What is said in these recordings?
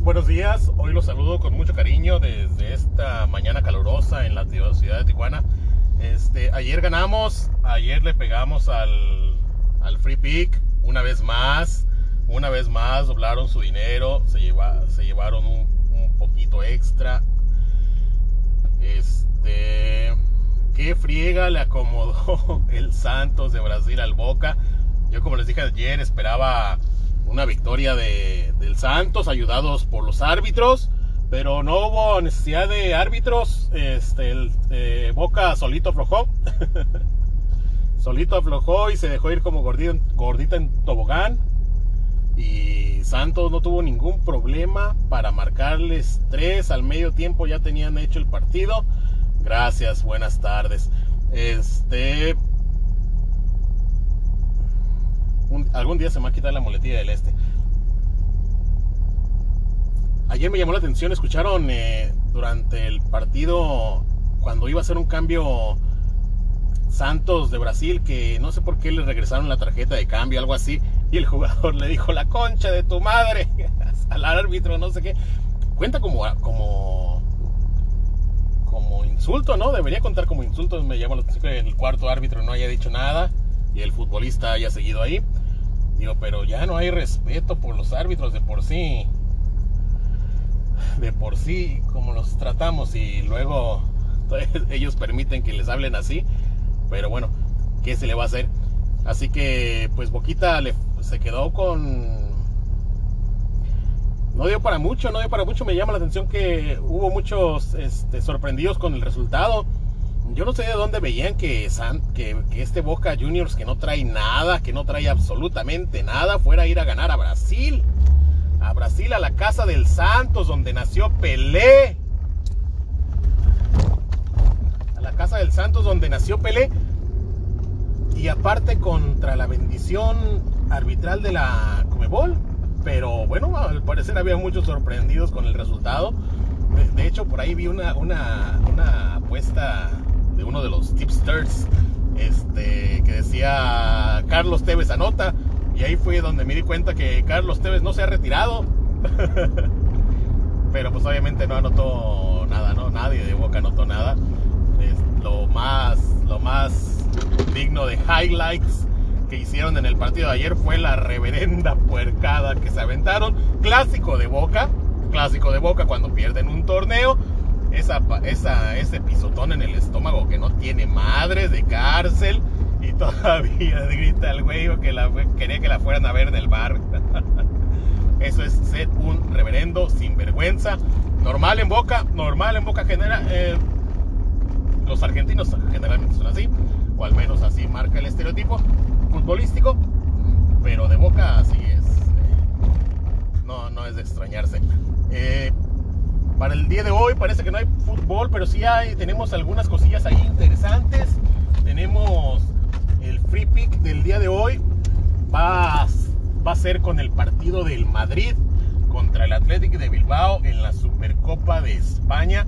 buenos días. Hoy los saludo con mucho cariño desde esta mañana calurosa en la ciudad de Tijuana. Este, ayer ganamos, ayer le pegamos al, al Free Pick una vez más. Una vez más doblaron su dinero, se, lleva, se llevaron un, un poquito extra. Este, qué friega le acomodó el Santos de Brasil al Boca. Yo como les dije ayer esperaba una victoria de, del Santos, ayudados por los árbitros, pero no hubo necesidad de árbitros. Este, eh, Boca solito aflojó. solito aflojó y se dejó ir como gordito, gordita en tobogán. Y Santos no tuvo ningún problema para marcarles tres al medio tiempo. Ya tenían hecho el partido. Gracias, buenas tardes. Este, día se me va a quitar la muletilla del este. Ayer me llamó la atención, escucharon eh, durante el partido cuando iba a hacer un cambio Santos de Brasil que no sé por qué le regresaron la tarjeta de cambio, algo así, y el jugador le dijo la concha de tu madre al árbitro, no sé qué. Cuenta como como como insulto, ¿no? Debería contar como insulto. Me llama la atención que el cuarto árbitro no haya dicho nada y el futbolista haya seguido ahí. Digo, pero ya no hay respeto por los árbitros de por sí. De por sí, como los tratamos y luego ellos permiten que les hablen así. Pero bueno, ¿qué se le va a hacer? Así que, pues Boquita le, se quedó con... No dio para mucho, no dio para mucho. Me llama la atención que hubo muchos este, sorprendidos con el resultado yo no sé de dónde veían que, este Boca Juniors que no trae nada, que no trae absolutamente nada, fuera a ir a ganar a Brasil. A Brasil, a la casa del Santos, donde nació Pelé. A la casa del Santos, donde nació Pelé. Y aparte contra la bendición arbitral de la Comebol. Pero bueno, al parecer había muchos sorprendidos con el resultado. De, hecho, por ahí vi una apuesta de uno de los tipsters este, que decía Carlos Tevez anota. Y ahí fue donde me di cuenta que Carlos Tevez no se ha retirado. Pero pues obviamente no anotó nada, ¿no? Nadie de Boca anotó nada. Es lo más, lo más digno de highlights que hicieron en el partido de ayer fue la reverenda puercada que se aventaron. Clásico de Boca, clásico de Boca cuando pierden un torneo esa, ese pisotón en el estómago que no tiene madres de cárcel y todavía grita el güey que quería que la fueran a ver del bar. Eso es ser un reverendo sinvergüenza. Normal en boca, normal en boca genera. Eh, los argentinos generalmente son así, o al menos así marca el estereotipo futbolístico, pero de boca así es. Eh, no, no es de extrañarse. Para el día de hoy parece que no hay fútbol, pero sí hay, tenemos algunas cosillas ahí interesantes. Tenemos el free pick del día de hoy. Va, va a ser con el partido del Madrid contra el Athletic de Bilbao en la Supercopa de España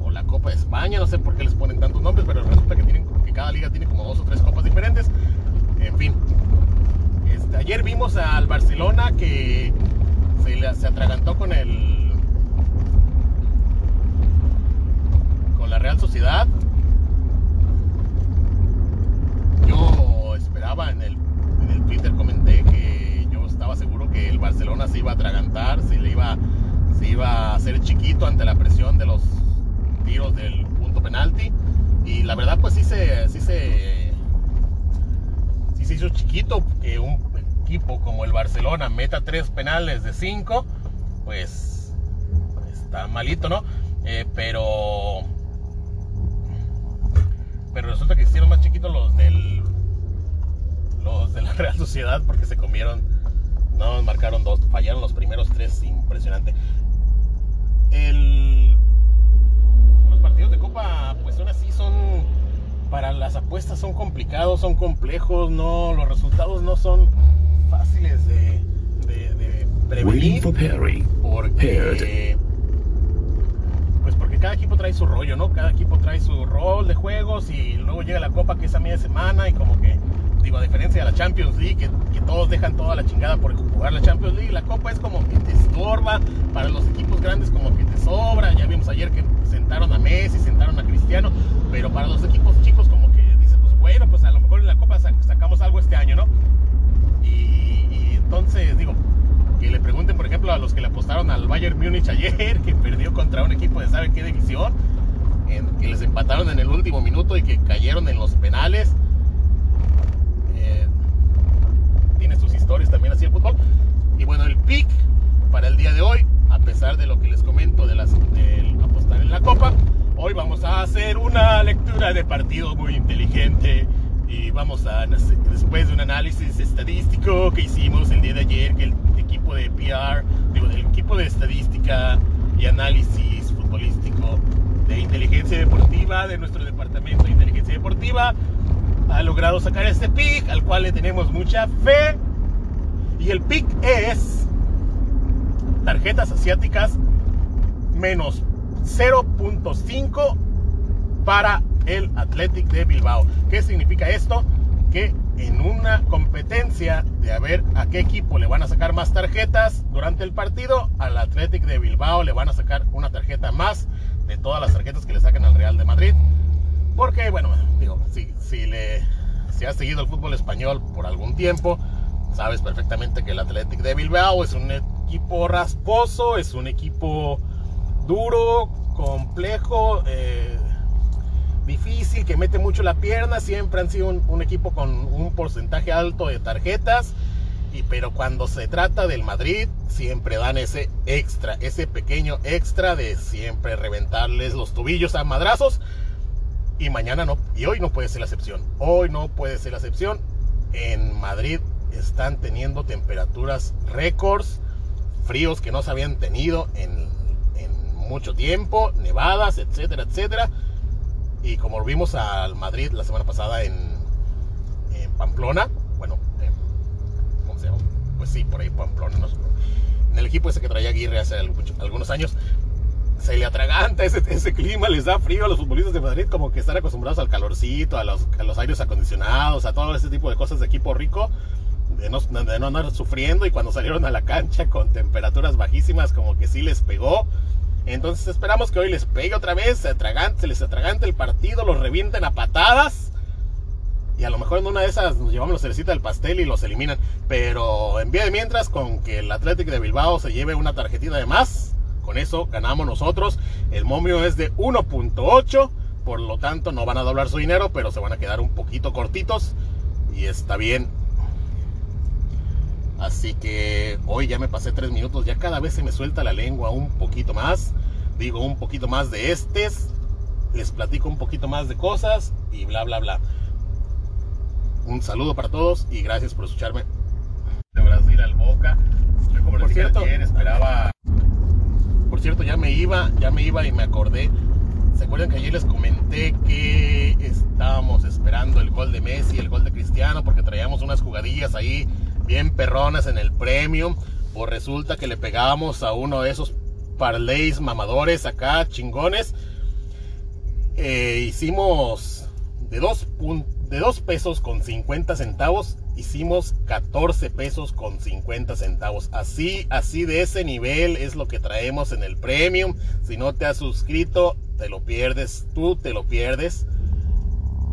o la Copa de España. No sé por qué les ponen tantos nombres, pero resulta que, tienen, que cada liga tiene como dos o tres copas diferentes. En fin, este, ayer vimos al Barcelona que se, se atragantó con el la Real Sociedad. Yo esperaba en el, en el Twitter, comenté que yo estaba seguro que el Barcelona se iba a atragantar, se iba, se iba a hacer chiquito ante la presión de los tiros del punto penalti. Y la verdad, pues sí se, sí se, sí se hizo chiquito que un equipo como el Barcelona meta tres penales de cinco, pues está malito, ¿no? Eh, pero pero resulta que hicieron más chiquitos los del los de la Real Sociedad porque se comieron no marcaron dos fallaron los primeros tres impresionante. El, los partidos de copa pues son así son para las apuestas son complicados son complejos no los resultados no son fáciles de, de, de prevenir porque rollo, ¿no? Cada equipo trae su rol de juegos y luego llega la Copa que es a media semana y como que, digo, a diferencia de la Champions League, que, todos dejan toda la chingada por, jugar la Champions League. La Copa es como que te estorba, para los equipos grandes como que te sobra. Ya vimos ayer que sentaron a Messi, sentaron a Cristiano, pero para los equipos chicos como que dices, pues bueno, pues a lo mejor en la Copa sacamos algo este año, ¿no? Y, entonces digo, que le pregunten por ejemplo a los que le apostaron al Bayern Múnich ayer, que perdió contra un equipo de sabe qué división, en, que les empataron en el último minuto y que cayeron en los penales tiene sus historias también así el fútbol. Y bueno, el pick para el día de hoy, a pesar de lo que les comento de las, del apostar en la copa, hoy vamos a hacer una lectura de partido muy inteligente y vamos a, después de un análisis estadístico que hicimos el día de ayer, que el equipo de PR, digo, el equipo de estadística y análisis futbolístico inteligencia deportiva de nuestro departamento de inteligencia deportiva ha logrado sacar este pick al cual le tenemos mucha fe. Y el pick es tarjetas asiáticas menos 0.5 para el Athletic de Bilbao. ¿Qué significa esto? Que en una competencia de a ver a qué equipo le van a sacar más tarjetas durante el partido, al Athletic de Bilbao le van a sacar una tarjeta más de todas las tarjetas que le sacan al Real de Madrid. Porque, bueno, digo, si, si, le, si has seguido el fútbol español por algún tiempo, sabes perfectamente que el Athletic de Bilbao es un equipo rasposo, es un equipo duro, complejo, eh, difícil, que mete mucho la pierna. Siempre han sido un, equipo con un porcentaje alto de tarjetas. Pero cuando se trata del Madrid, siempre dan ese extra, ese pequeño extra de siempre reventarles los tubillos a madrazos. Y mañana no, y hoy no puede ser la excepción. Hoy no puede ser la excepción. En Madrid están teniendo temperaturas récords, fríos que no se habían tenido en, mucho tiempo, nevadas, etcétera, etcétera. Y como vimos al Madrid la semana pasada en, Pamplona, Pues sí, por ahí Pamplona, en el equipo ese que traía Aguirre hace algunos años, se le atraganta ese, clima, les da frío a los futbolistas de Madrid, como que están acostumbrados al calorcito, a los, a los aires acondicionados, a todo ese tipo de cosas de equipo rico, de no, de andar sufriendo y cuando salieron a la cancha con temperaturas bajísimas, como que sí les pegó. Entonces esperamos que hoy les pegue otra vez, se, atragante, se les atragante el partido, los revienten a patadas. Y a lo mejor en una de esas nos llevamos la cerecita del pastel y los eliminan. Pero en vía de mientras, con que el Atlético de Bilbao se lleve una tarjetita de más, con eso ganamos nosotros. El momio es de 1.8. Por lo tanto, no van a doblar su dinero, pero se van a quedar un poquito cortitos. Y está bien. Así que hoy ya me pasé tres minutos. Ya cada vez se me suelta la lengua un poquito más. Digo un poquito más de estes. Les platico un poquito más de cosas. Y bla, bla, bla. Un saludo para todos y gracias por escucharme. De Brasil al Boca. Yo como les dije ayer, esperaba por cierto, ya me iba, ya me iba y me acordé. ¿Se acuerdan que ayer les comenté que estábamos esperando el gol de Messi, el gol de Cristiano, porque traíamos unas jugadillas ahí bien perronas en el premium? Pues resulta que le pegábamos a uno de esos parlays mamadores acá, chingones. Eh, hicimos de dos, de dos pesos con 50 centavos hicimos 14 pesos con 50 centavos. Así, así de ese nivel es lo que traemos en el premium. Si no te has suscrito, te lo pierdes, tú te lo pierdes.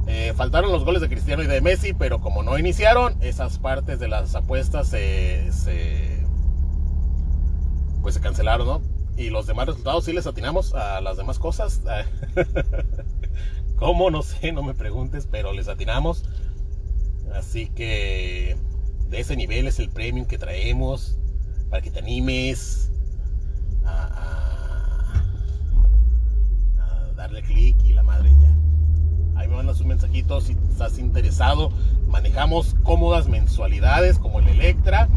Eh, faltaron los goles de Cristiano y de Messi, pero como no iniciaron, esas partes de las apuestas se, se pues se cancelaron, ¿no? Y los demás resultados sí les atinamos a las demás cosas. ¿Cómo? No sé, no me preguntes, pero les atinamos. Así que de ese nivel es el premium que traemos para que te animes a, darle clic y la madre ya. Ahí me mandas un mensajito si estás interesado. Manejamos cómodas mensualidades como el Electra